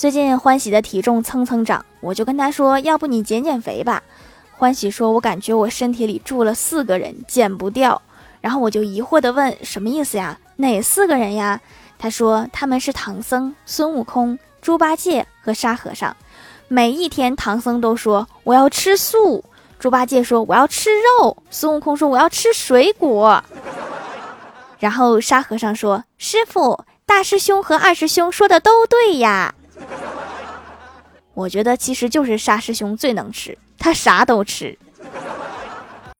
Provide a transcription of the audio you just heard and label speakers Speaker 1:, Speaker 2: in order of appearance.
Speaker 1: 最近欢喜的体重蹭蹭涨，我就跟他说：“要不你减减肥吧。”欢喜说：“我感觉我身体里住了四个人，减不掉。”然后我就疑惑的问：“什么意思呀？哪四个人呀？”他说：“他们是唐僧、孙悟空、猪八戒和沙和尚。每一天，唐僧都说我要吃素，猪八戒说我要吃肉，孙悟空说我要吃水果。然后沙和尚说：‘师傅，大师兄和二师兄说的都对呀。’”我觉得其实就是沙师兄最能吃，他啥都吃。